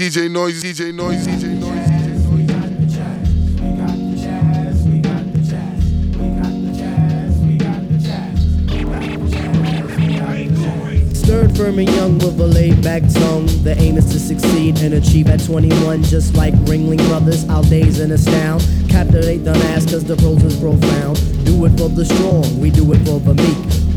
DJ Noise, DJ Noise, DJ Noise. Stirred firm and young with a laid back tongue. The aim is to succeed and achieve at 21. Just like Ringling Brothers, I'll daze and astound. Captivate the mass cause the prose is profound. Do it for the strong, we do it for the meek.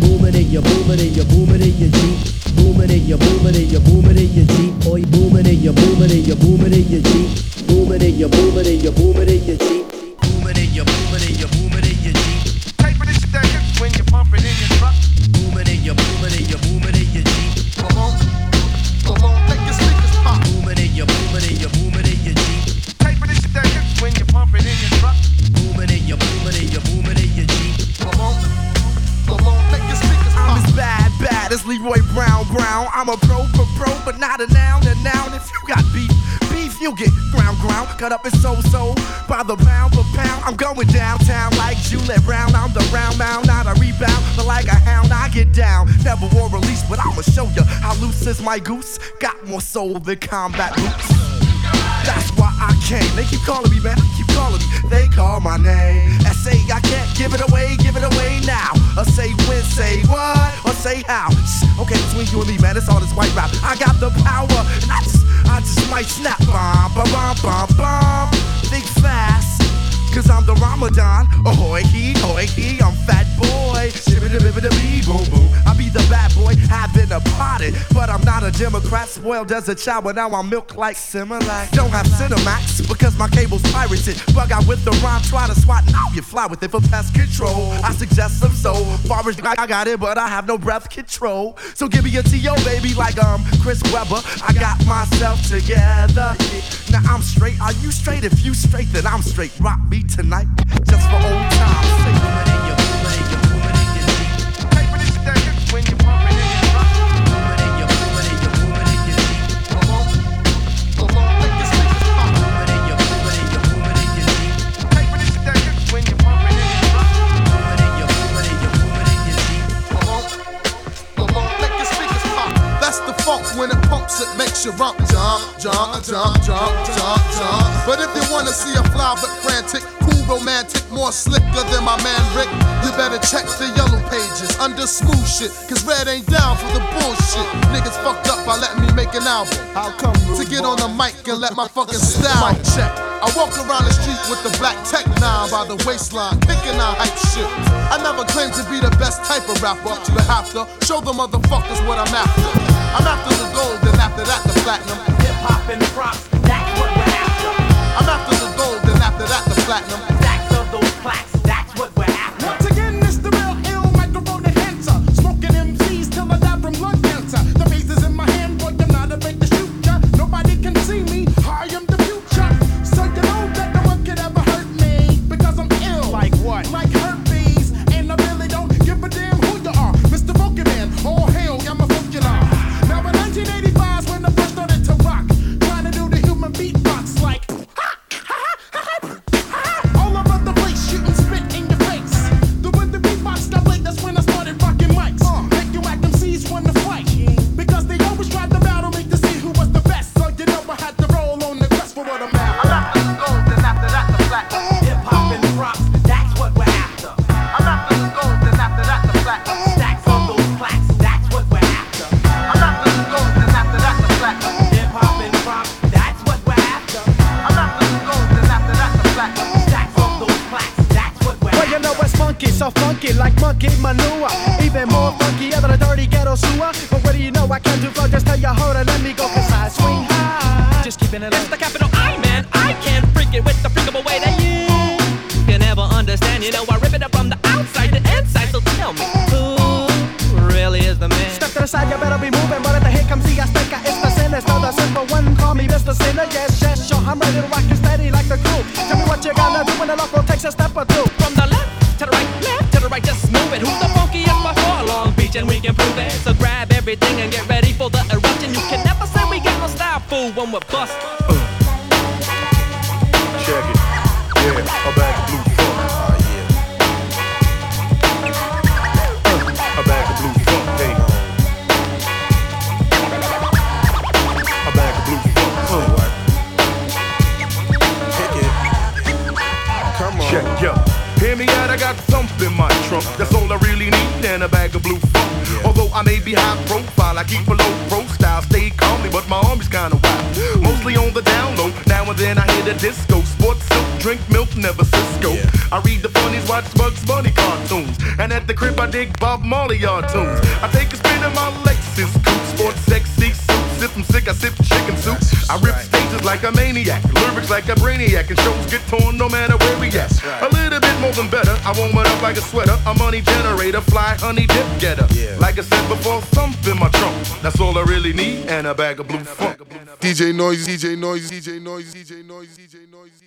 Booming in your booming in your booming in your Jeep. Booming in your booming in your booming in your Jeep. Boy, booming in your booming in your booming in your Jeep. Booming in your booming in your Brown. I'm a pro for pro, but not a noun, a noun. If you got beef, beef, you'll get ground, ground. Cut up and so, so by the pound for pound. I'm going downtown like Juliet Brown. I'm the round mound, not a rebound, but like a hound, I get down. Never wore release, but I'ma show you how loose is my goose. Got more soul than combat boots. That's why I came. They keep calling me, man. Calling me. They call my name. I say I can't give it away, give it away now. Or say when, say what, or say how. Okay, between you and me, man, it's all this white rap. I got the power, and I just, I just might snap. Bomb, bomb, bomb, bomb, bomb. Think fast. Cause I'm the Ramadan. Ahoy, he, ahoy, he, I'm fat boy. Shibbida bibbida bee, boom, boom. I be the bad boy, having a potted. Democrat, spoiled as a child, but now I'm milk like Similac. Don't have Cinemax because my cable's pirated. Bug out with the rhyme, try to swat, now you fly with it for pest control. I suggest some soul. Far as I got it, but I have no breath control. So give me a T.O. baby, like um Chris Webber. I got myself together. Now I'm straight, are you straight? If you straight, then I'm straight. Rock me tonight, just for rump, jump, jump, jump, jump, jump, jump. But if you wanna see a fly but frantic, cool, romantic, more slicker than my man Rick, you better check the yellow pages under smooth shit. Cause red ain't down for the bullshit. Niggas fucked up by letting me make an album. How come, To get on the mic and let my fucking style check. I walk around the street with the black tech nine by the waistline, kicking out hype shit. I never claimed to be the best type of rapper, but have to show the motherfuckers what I'm after. I'm after the gold, and after that the platinum. Hip hop and props, that's what we're after. I'm after the gold, and after that the platinum. So funky like monkey manure. Even more funkier than a dirty ghetto sewer. But what do you know? I can't do flow, just tell you hold it, let me go, cause I swing high. Just keeping it It's the capital I, man. I can't freak it with the freakable way that you can never understand. You know, I rip it up from the outside to inside. So tell me, who really is the man? Step to the side, you better be moving. But at the here comes the Azteca, it's the sin, it's not the simple one. Call me Mr. Sinner, yes, yes, sure, I'm ready it'll rock you steady like the crew. Tell me what you gonna do when the local takes a step or two. Long we can prove it. So grab everything and get ready for the eruption. You can never say we got no style, fool, when we're bust. Check it. Yeah, a bag of blue funk. Uh, a bag of blue funk, hey. A bag of blue funk. Come on. Check, yo. Hear me out, I got thump in my trunk. That's all I really need, and a bag of blue funk. Although I may be high profile, I keep a low pro style, stay calmly, but my army's kinda wild. Mostly on the down low, now and then I hit a disco. Sports silk, drink milk, never Cisco. I read the funnies, watch Bugs Bunny cartoons. And at the crib, I dig Bob Marley tunes. I take a spin in my Lexus coupe, sports sexy suit. Sip I'm sick, I sip chicken soup. I rip stages like a maniac, lyrics like a brainiac, and shows get torn no matter where we at. Little bit more than better, I warm it up like a sweater, a money generator, fly honey dip getter. Like I said before, thump in my trunk. That's all I really need, and a bag of blue funk. DJ Noise, DJ Noise, DJ Noise, DJ Noise, DJ Noise.